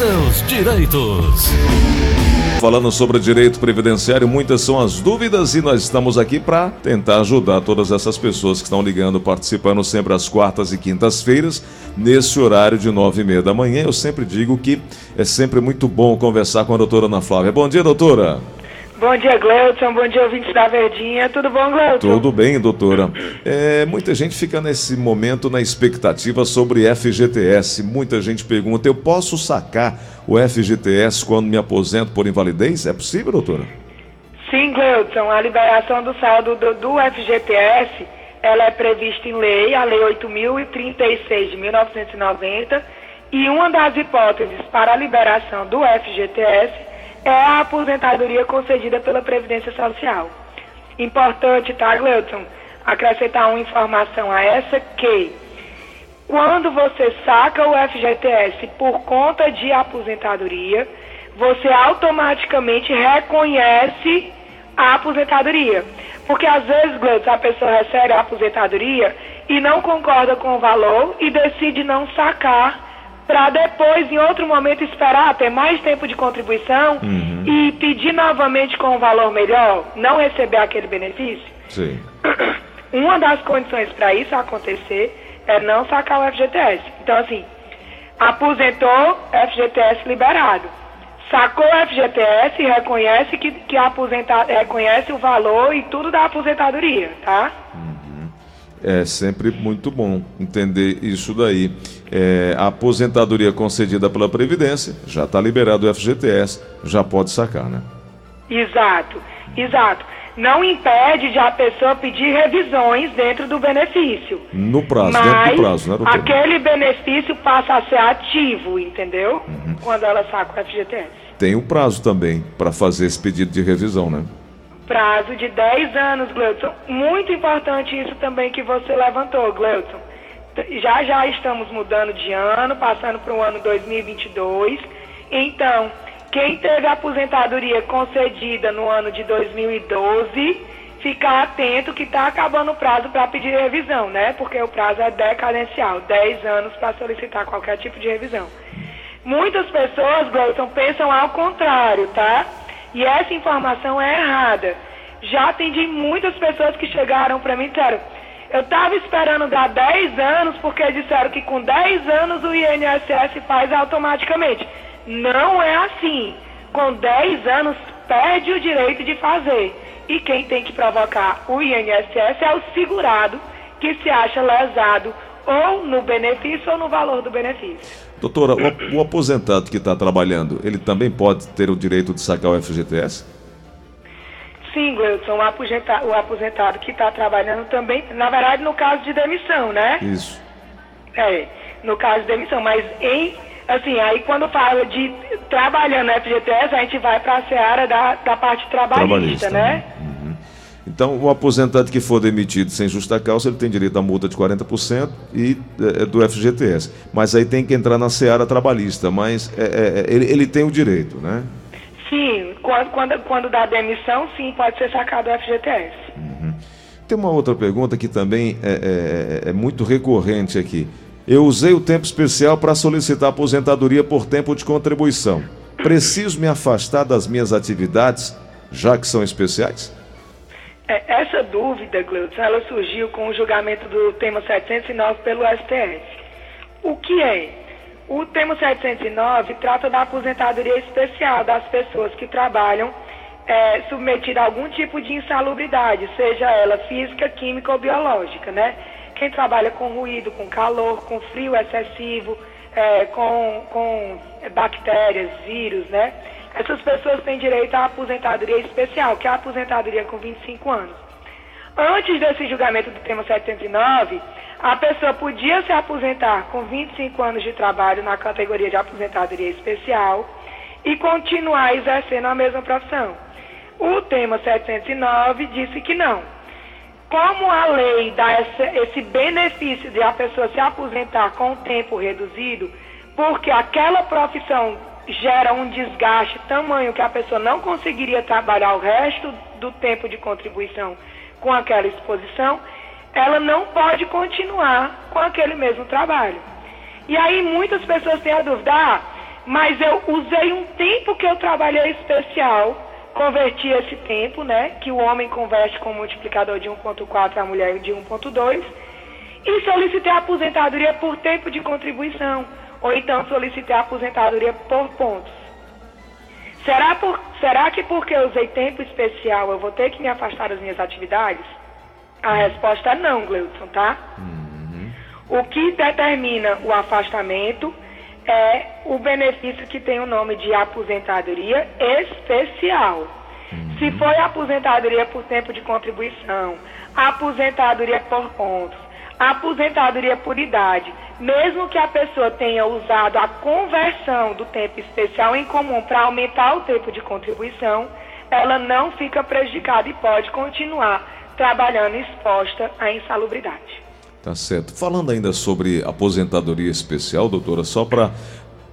seus direitos. Falando sobre direito previdenciário, muitas são as dúvidas e nós estamos aqui para tentar ajudar todas essas pessoas que estão ligando, participando sempre às quartas e quintas-feiras, nesse horário de nove e meia da manhã. Eu sempre digo que é sempre muito bom conversar com a doutora Ana Flávia. Bom dia, doutora. Bom dia, Gleuton. Bom dia, ouvintes da Verdinha. Tudo bom, Gleuton? Tudo bem, doutora. É, muita gente fica nesse momento na expectativa sobre FGTS. Muita gente pergunta: eu posso sacar o FGTS quando me aposento por invalidez? É possível, doutora? Sim, Gleuton. A liberação do saldo do, do FGTS ela é prevista em lei, a Lei 8.036 de 1990. E uma das hipóteses para a liberação do FGTS é a aposentadoria concedida pela Previdência Social. Importante, tá, Gleuton? Acrescentar uma informação a essa que quando você saca o FGTS por conta de aposentadoria, você automaticamente reconhece a aposentadoria. Porque às vezes, Gleuton, a pessoa recebe a aposentadoria e não concorda com o valor e decide não sacar para depois, em outro momento, esperar ter mais tempo de contribuição uhum. e pedir novamente com um valor melhor, não receber aquele benefício? Sim. Uma das condições para isso acontecer é não sacar o FGTS. Então, assim, aposentou, FGTS liberado. Sacou o FGTS e reconhece que, que aposenta, reconhece o valor e tudo da aposentadoria, tá? Uhum. É sempre muito bom entender isso daí é, a aposentadoria concedida pela Previdência, já está liberado o FGTS, já pode sacar, né? Exato, exato. Não impede de a pessoa pedir revisões dentro do benefício. No prazo, dentro do prazo, né, doutor? aquele benefício passa a ser ativo, entendeu? Uhum. Quando ela saca o FGTS. Tem o um prazo também para fazer esse pedido de revisão, né? Prazo de 10 anos, Gleuton. Muito importante isso também que você levantou, Gleuton já já estamos mudando de ano, passando para o ano 2022. Então, quem teve aposentadoria concedida no ano de 2012, ficar atento que está acabando o prazo para pedir revisão, né? Porque o prazo é decadencial, 10 anos para solicitar qualquer tipo de revisão. Muitas pessoas, Gleuton, pensam ao contrário, tá? E essa informação é errada. Já atendi muitas pessoas que chegaram para mim e disseram eu estava esperando dar 10 anos, porque disseram que com 10 anos o INSS faz automaticamente. Não é assim. Com 10 anos, perde o direito de fazer. E quem tem que provocar o INSS é o segurado, que se acha lesado ou no benefício ou no valor do benefício. Doutora, o, o aposentado que está trabalhando, ele também pode ter o direito de sacar o FGTS? Sim, Gleudson, o aposentado, o aposentado que está trabalhando também, na verdade, no caso de demissão, né? Isso. É, no caso de demissão, mas em, assim, aí quando fala de trabalhando no FGTS, a gente vai para a seara da, da parte trabalhista, trabalhista né? né? Uhum. Então, o aposentado que for demitido sem justa causa, ele tem direito à multa de 40% e é, é, do FGTS. Mas aí tem que entrar na seara trabalhista, mas é, é, é ele, ele tem o direito, né? Sim, quando, quando, quando dá demissão, sim, pode ser sacado o FGTS. Uhum. Tem uma outra pergunta que também é, é, é muito recorrente aqui. Eu usei o tempo especial para solicitar aposentadoria por tempo de contribuição. Preciso me afastar das minhas atividades, já que são especiais? É, essa dúvida, Gleudson, ela surgiu com o julgamento do tema 709 pelo STF. O que é? O tema 709 trata da aposentadoria especial das pessoas que trabalham é, submetidas a algum tipo de insalubridade, seja ela física, química ou biológica, né? Quem trabalha com ruído, com calor, com frio excessivo, é, com, com bactérias, vírus, né? Essas pessoas têm direito à aposentadoria especial, que é a aposentadoria com 25 anos. Antes desse julgamento do tema 709, a pessoa podia se aposentar com 25 anos de trabalho na categoria de aposentadoria especial e continuar exercendo a mesma profissão. O tema 709 disse que não. Como a lei dá esse benefício de a pessoa se aposentar com tempo reduzido, porque aquela profissão gera um desgaste tamanho que a pessoa não conseguiria trabalhar o resto do tempo de contribuição com aquela exposição, ela não pode continuar com aquele mesmo trabalho. E aí muitas pessoas têm a dúvida, ah, mas eu usei um tempo que eu trabalhei especial, converti esse tempo, né? Que o homem converte com multiplicador de 1.4, a mulher de 1.2, e solicitei a aposentadoria por tempo de contribuição, ou então solicitei a aposentadoria por pontos. Será, por, será que porque eu usei tempo especial eu vou ter que me afastar das minhas atividades? A resposta é não, Gleudson, tá? Uhum. O que determina o afastamento é o benefício que tem o nome de aposentadoria especial. Uhum. Se foi aposentadoria por tempo de contribuição, aposentadoria por pontos, aposentadoria por idade, mesmo que a pessoa tenha usado a conversão do tempo especial em comum para aumentar o tempo de contribuição, ela não fica prejudicada e pode continuar trabalhando exposta à insalubridade. Tá certo. Falando ainda sobre aposentadoria especial, doutora, só para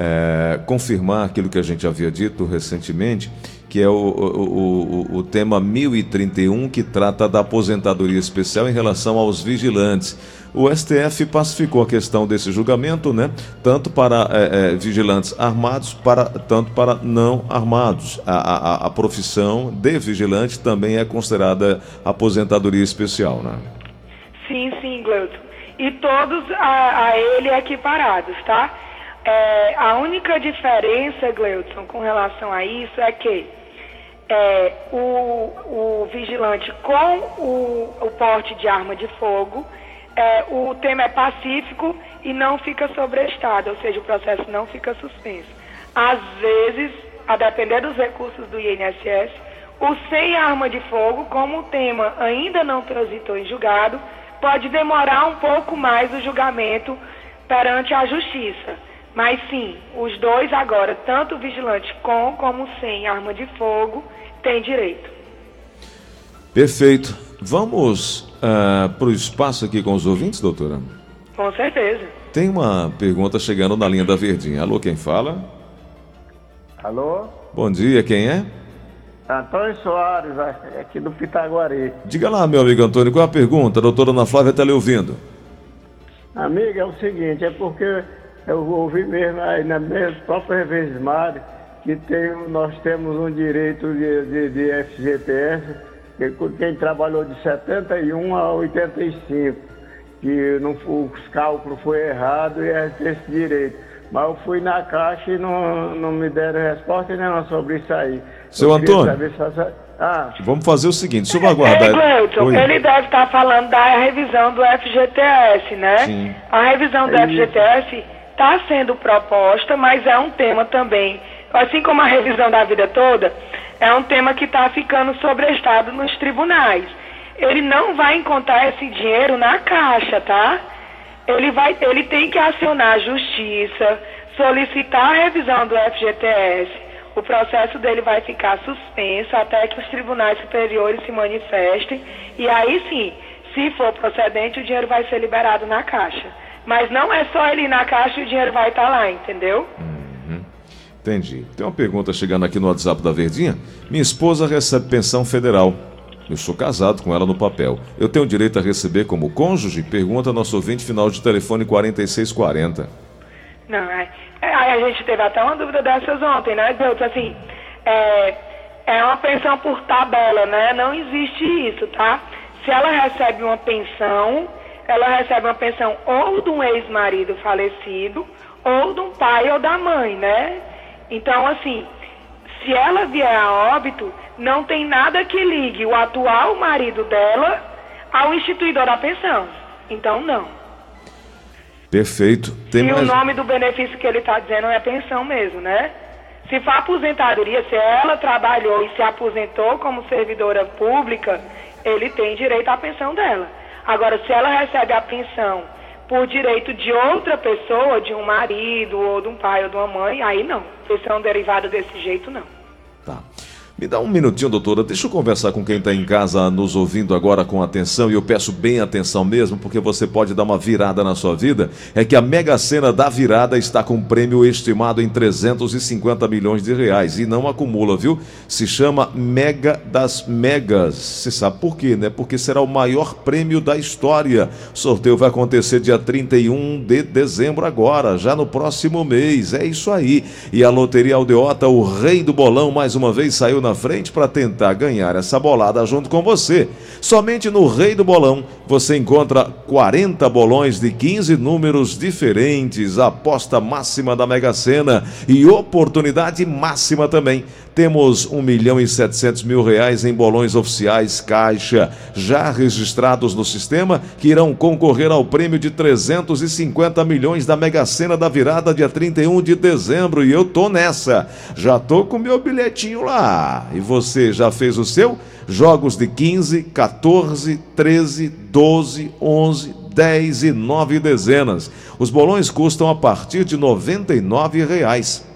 é, confirmar aquilo que a gente havia dito recentemente, que é o, o, o, o, tema 1031, que trata da aposentadoria especial em relação aos vigilantes. O STF pacificou a questão desse julgamento, né? Tanto para é, é, vigilantes armados, para, tanto para não armados. A, a, a profissão de vigilante também é considerada aposentadoria especial, né? Sim, sim, Gleuton. E todos a, a ele equiparados, tá? É, a única diferença, Gleudson, com relação a isso é que é, o, o, vigilante com o, o, porte de arma de fogo, é, o tema é pacífico e não fica sobrestado, ou seja, o processo não fica suspenso. Às vezes, a depender dos recursos do INSS, o sem arma de fogo, como o tema ainda não transitou em julgado, pode demorar um pouco mais o julgamento perante a justiça. Mas sim, os dois agora, tanto o vigilante com como sem arma de fogo, tem direito. Perfeito. Vamos uh, para o espaço aqui com os ouvintes, doutora? Com certeza. Tem uma pergunta chegando na linha da Verdinha. Alô, quem fala? Alô? Bom dia, quem é? Antônio Soares, aqui do Pitaguari. Diga lá, meu amigo Antônio, qual é a pergunta? A doutora Ana Flávia está lhe ouvindo. Amiga, é o seguinte, é porque eu ouvi mesmo aí na minha própria Revezmar que tem, nós temos um direito de, de, de FGTS, que quem trabalhou de 71 a 85, que não, os cálculos foi errado e é esse direito. Mas eu fui na caixa e não, não me deram resposta nenhuma sobre isso aí. Seu Antônio, ah. vamos fazer o seguinte, deixa eu aguardar. É, Cleuton, ele deve estar falando da revisão do FGTS, né? Sim. A revisão do é FGTS está sendo proposta, mas é um tema também assim como a revisão da vida toda, é um tema que está ficando sobrestado nos tribunais. Ele não vai encontrar esse dinheiro na caixa, tá? Ele, vai, ele tem que acionar a justiça, solicitar a revisão do FGTS. O processo dele vai ficar suspenso até que os tribunais superiores se manifestem. E aí sim, se for procedente, o dinheiro vai ser liberado na caixa. Mas não é só ele ir na caixa e o dinheiro vai estar tá lá, entendeu? Hum. Entendi. Tem uma pergunta chegando aqui no WhatsApp da Verdinha. Minha esposa recebe pensão federal. Eu sou casado com ela no papel. Eu tenho direito a receber como cônjuge? Pergunta nosso ouvinte final de telefone 4640. Não, é, é, a gente teve até uma dúvida dessas ontem, né, Deus? Assim, é, é uma pensão por tabela, né? Não existe isso, tá? Se ela recebe uma pensão, ela recebe uma pensão ou de um ex-marido falecido, ou de um pai ou da mãe, né? Então, assim, se ela vier a óbito, não tem nada que ligue o atual marido dela ao instituidor da pensão. Então, não. Perfeito. Tem e mais... o nome do benefício que ele está dizendo é pensão mesmo, né? Se for aposentadoria, se ela trabalhou e se aposentou como servidora pública, ele tem direito à pensão dela. Agora, se ela recebe a pensão por direito de outra pessoa, de um marido, ou de um pai, ou de uma mãe, aí não. Pensão derivada desse jeito, não. Me dá um minutinho, doutora. Deixa eu conversar com quem está em casa nos ouvindo agora com atenção. E eu peço bem atenção mesmo, porque você pode dar uma virada na sua vida. É que a Mega Sena da virada está com um prêmio estimado em 350 milhões de reais. E não acumula, viu? Se chama Mega das Megas. Você sabe por quê, né? Porque será o maior prêmio da história. O sorteio vai acontecer dia 31 de dezembro, agora, já no próximo mês. É isso aí. E a Loteria Aldeota, o rei do bolão, mais uma vez saiu na na frente para tentar ganhar essa bolada junto com você. Somente no Rei do Bolão você encontra 40 bolões de 15 números diferentes, aposta máxima da Mega Sena e oportunidade máxima também. Temos 1 milhão e 700 mil reais em bolões oficiais Caixa, já registrados no sistema, que irão concorrer ao prêmio de 350 milhões da Mega Sena da virada dia 31 de dezembro. E eu tô nessa. Já tô com meu bilhetinho lá. E você já fez o seu? Jogos de 15, 14, 13, 12, 11, 10 e 9 dezenas. Os bolões custam a partir de 99 reais.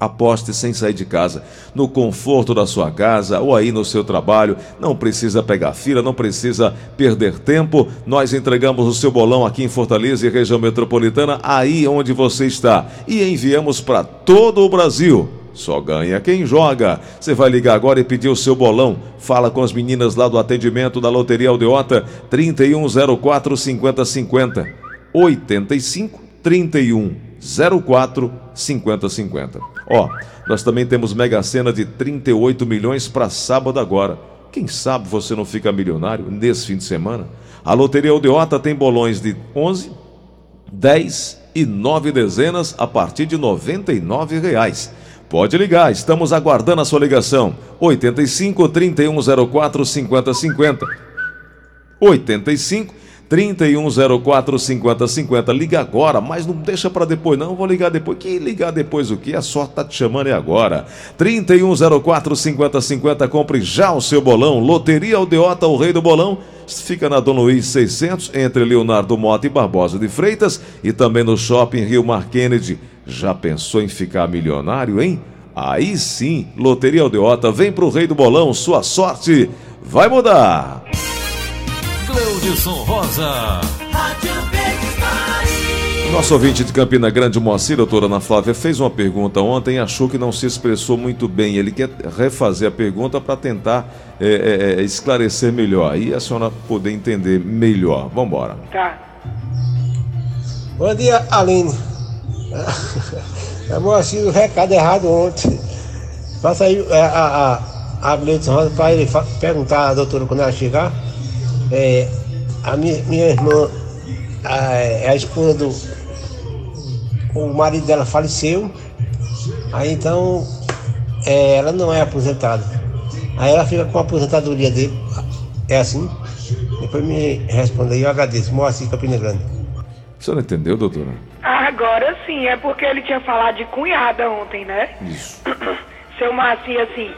Aposte sem sair de casa, no conforto da sua casa ou aí no seu trabalho. Não precisa pegar fila, não precisa perder tempo. Nós entregamos o seu bolão aqui em Fortaleza e região metropolitana, aí onde você está, e enviamos para todo o Brasil. Só ganha quem joga. Você vai ligar agora e pedir o seu bolão. Fala com as meninas lá do atendimento da Loteria Aldeota 3104 5050 85 3104 5050. Ó, nós também temos Mega Sena de 38 milhões para sábado agora. Quem sabe você não fica milionário nesse fim de semana? A Loteria Aldeota tem bolões de 11, 10 e 9 dezenas a partir de 99 reais. Pode ligar, estamos aguardando a sua ligação. 85 3104 5050. 85 3104 5050. Liga agora, mas não deixa para depois não, vou ligar depois. Que ligar depois o que? A sorte tá te chamando é agora. 3104 5050, compre já o seu bolão. Loteria Aldeota, o rei do bolão. Fica na Dom Luiz 600, entre Leonardo Mota e Barbosa de Freitas e também no Shopping Rio Mar Kennedy. Já pensou em ficar milionário, hein? Aí sim, Loteria Aldeota, vem pro rei do bolão, sua sorte vai mudar. Cleudson Rosa. Nosso ouvinte de Campina Grande, Moacir, doutora Ana Flávia, fez uma pergunta ontem e achou que não se expressou muito bem. Ele quer refazer a pergunta para tentar é, é, é, esclarecer melhor e a senhora poder entender melhor. Vamos embora. Tá. Bom dia, Aline. É Moacir, o recado errado ontem. Passa aí a, a, a, a Rosa para ele perguntar à doutora quando ela chegar é, a minha, minha irmã a, é a esposa do. O marido dela faleceu. Aí então é, ela não é aposentada. Aí ela fica com a aposentadoria dele. É assim? Depois me responda aí, eu agradeço. Moacir Campina Grande. A senhora entendeu, doutora? Agora sim, é porque ele tinha falado de cunhada ontem, né? Isso. Seu Marcinho, assim,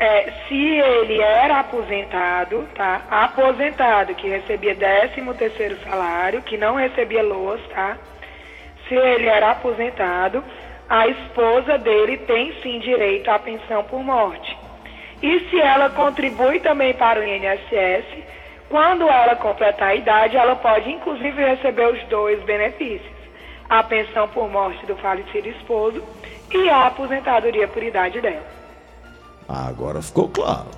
é, se ele era aposentado, tá? Aposentado, que recebia 13 terceiro salário, que não recebia LOAS, tá? Se ele era aposentado, a esposa dele tem sim direito à pensão por morte. E se ela contribui também para o INSS, quando ela completar a idade, ela pode inclusive receber os dois benefícios: a pensão por morte do falecido esposo e a aposentadoria por idade dela. Agora ficou claro.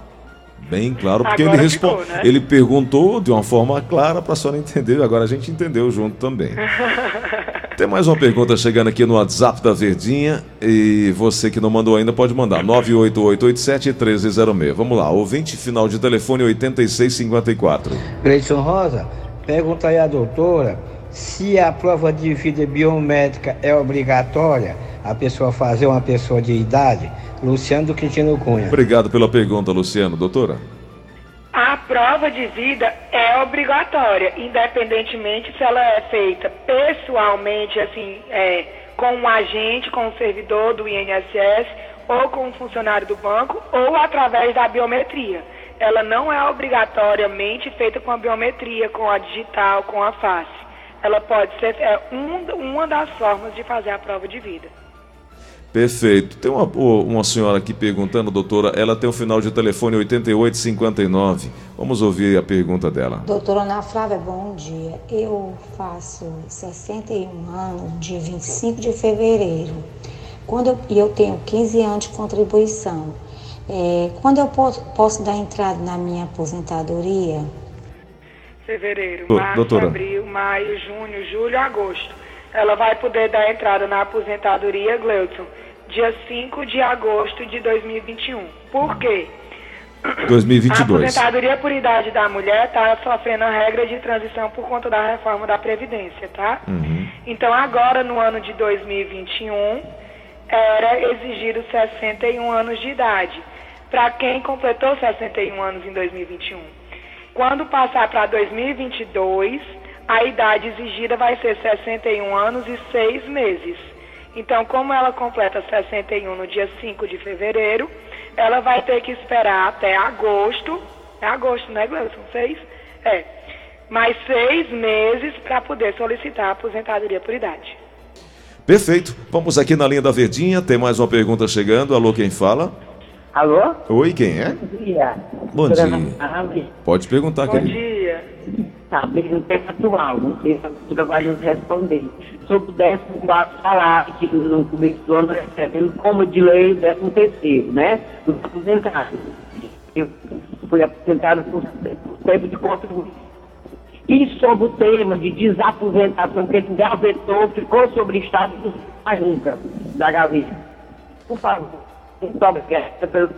Bem claro, porque Agora ele, respond... ficou, né? ele perguntou de uma forma clara para a senhora entender, agora a gente entendeu junto também. Tem mais uma pergunta chegando aqui no WhatsApp da Verdinha e você que não mandou ainda pode mandar 98887-1306. Vamos lá, ouvinte final de telefone 8654. Gleison Rosa, pergunta aí à doutora se a prova de vida biométrica é obrigatória a pessoa fazer uma pessoa de idade. Luciano do Quintino Cunha. Obrigado pela pergunta, Luciano. Doutora? A prova de vida é obrigatória, independentemente se ela é feita pessoalmente, assim, é, com um agente, com um servidor do INSS, ou com um funcionário do banco, ou através da biometria. Ela não é obrigatoriamente feita com a biometria, com a digital, com a face. Ela pode ser é, um, uma das formas de fazer a prova de vida. Perfeito. Tem uma, uma senhora aqui perguntando, doutora, ela tem o final de telefone 8859. Vamos ouvir a pergunta dela. Doutora Ana Flávia, bom dia. Eu faço 61 anos de 25 de fevereiro. Quando eu, e eu tenho 15 anos de contribuição. É, quando eu posso, posso dar entrada na minha aposentadoria? Fevereiro, março, doutora. abril, maio, junho, julho, agosto. Ela vai poder dar entrada na aposentadoria, Gleudson, dia 5 de agosto de 2021. Por quê? A 2022. aposentadoria por idade da mulher está sofrendo a regra de transição por conta da reforma da Previdência, tá? Uhum. Então, agora, no ano de 2021, era exigido 61 anos de idade. Para quem completou 61 anos em 2021. Quando passar para 2022, a idade exigida vai ser 61 anos e 6 meses. Então, como ela completa 61 no dia 5 de fevereiro, ela vai ter que esperar até agosto. É agosto, né, Gleison? Seis? É. Mais seis meses para poder solicitar a aposentadoria por idade. Perfeito. Vamos aqui na linha da Verdinha. Tem mais uma pergunta chegando. Alô, quem fala? Alô? Oi, quem é? Bom dia. Bom dia. Pode perguntar, Bom querido. dia. Bem, no tema atual, não sei se a doutora vai nos responder. Sobre o 14 salário que no começo do ano recebendo como de lei o 13 terceiro, né? Dos aposentados. Eu fui aposentado por, por tempo de contribuição. E sobre o tema de desaposentação que ele gavetou, ficou sobre o Estado do mais nunca, da gaveta. Por favor, muito obrigada pelo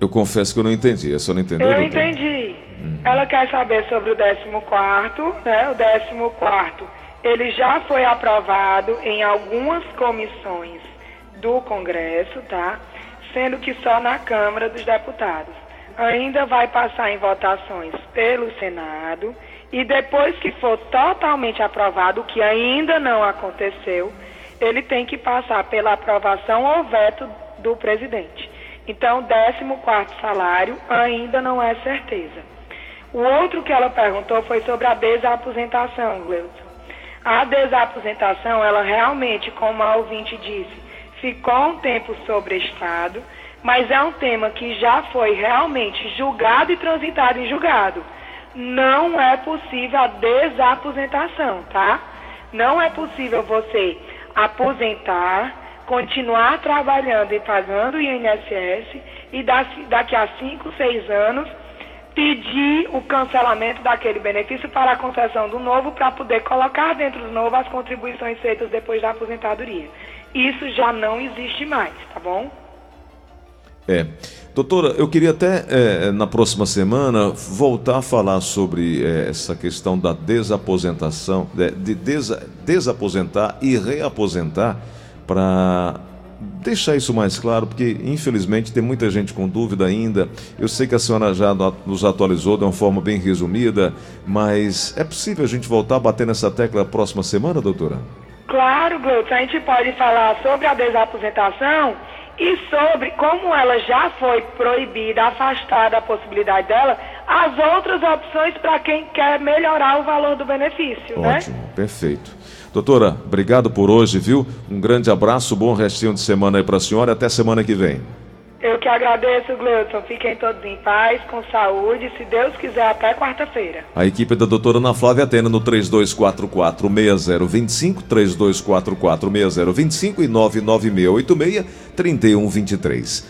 Eu confesso que eu não entendi. A senhora entendeu? Eu doutor? Entendi. Ela quer saber sobre o 14, né? O 14, ele já foi aprovado em algumas comissões do Congresso, tá? Sendo que só na Câmara dos Deputados. Ainda vai passar em votações pelo Senado e depois que for totalmente aprovado, o que ainda não aconteceu, ele tem que passar pela aprovação ou veto do presidente. Então, 14 salário ainda não é certeza. O outro que ela perguntou foi sobre a desaposentação, Gleudson. A desaposentação, ela realmente, como a ouvinte disse, ficou um tempo sobre Estado, mas é um tema que já foi realmente julgado e transitado em julgado. Não é possível a desaposentação, tá? Não é possível você aposentar, continuar trabalhando e pagando o INSS e da- daqui a 5, 6 anos pedir o cancelamento daquele benefício para a concessão do novo para poder colocar dentro do novo as contribuições feitas depois da aposentadoria. Isso já não existe mais, tá bom? É. Doutora, eu queria até é, na próxima semana voltar a falar sobre é, essa questão da desaposentação, de, de desa- desaposentar e reaposentar, para deixar isso mais claro, porque infelizmente tem muita gente com dúvida ainda. Eu sei que a senhora já no- nos atualizou de uma forma bem resumida, mas é possível a gente voltar a bater nessa tecla próxima semana, doutora? Claro, Gleutz, a gente pode falar sobre a desaposentação e sobre como ela já foi proibida, afastada a possibilidade dela, as outras opções para quem quer melhorar o valor do benefício, né? Ótimo, perfeito. Doutora, obrigado por hoje, viu? Um grande abraço, bom restinho de semana aí para a senhora e até semana que vem. Eu que agradeço, Gleudson. Fiquem todos em paz, com saúde, se Deus quiser, até quarta-feira. A equipe da doutora Ana Flávia atende no 3244-6025, 3244-6025 e 99686-3123.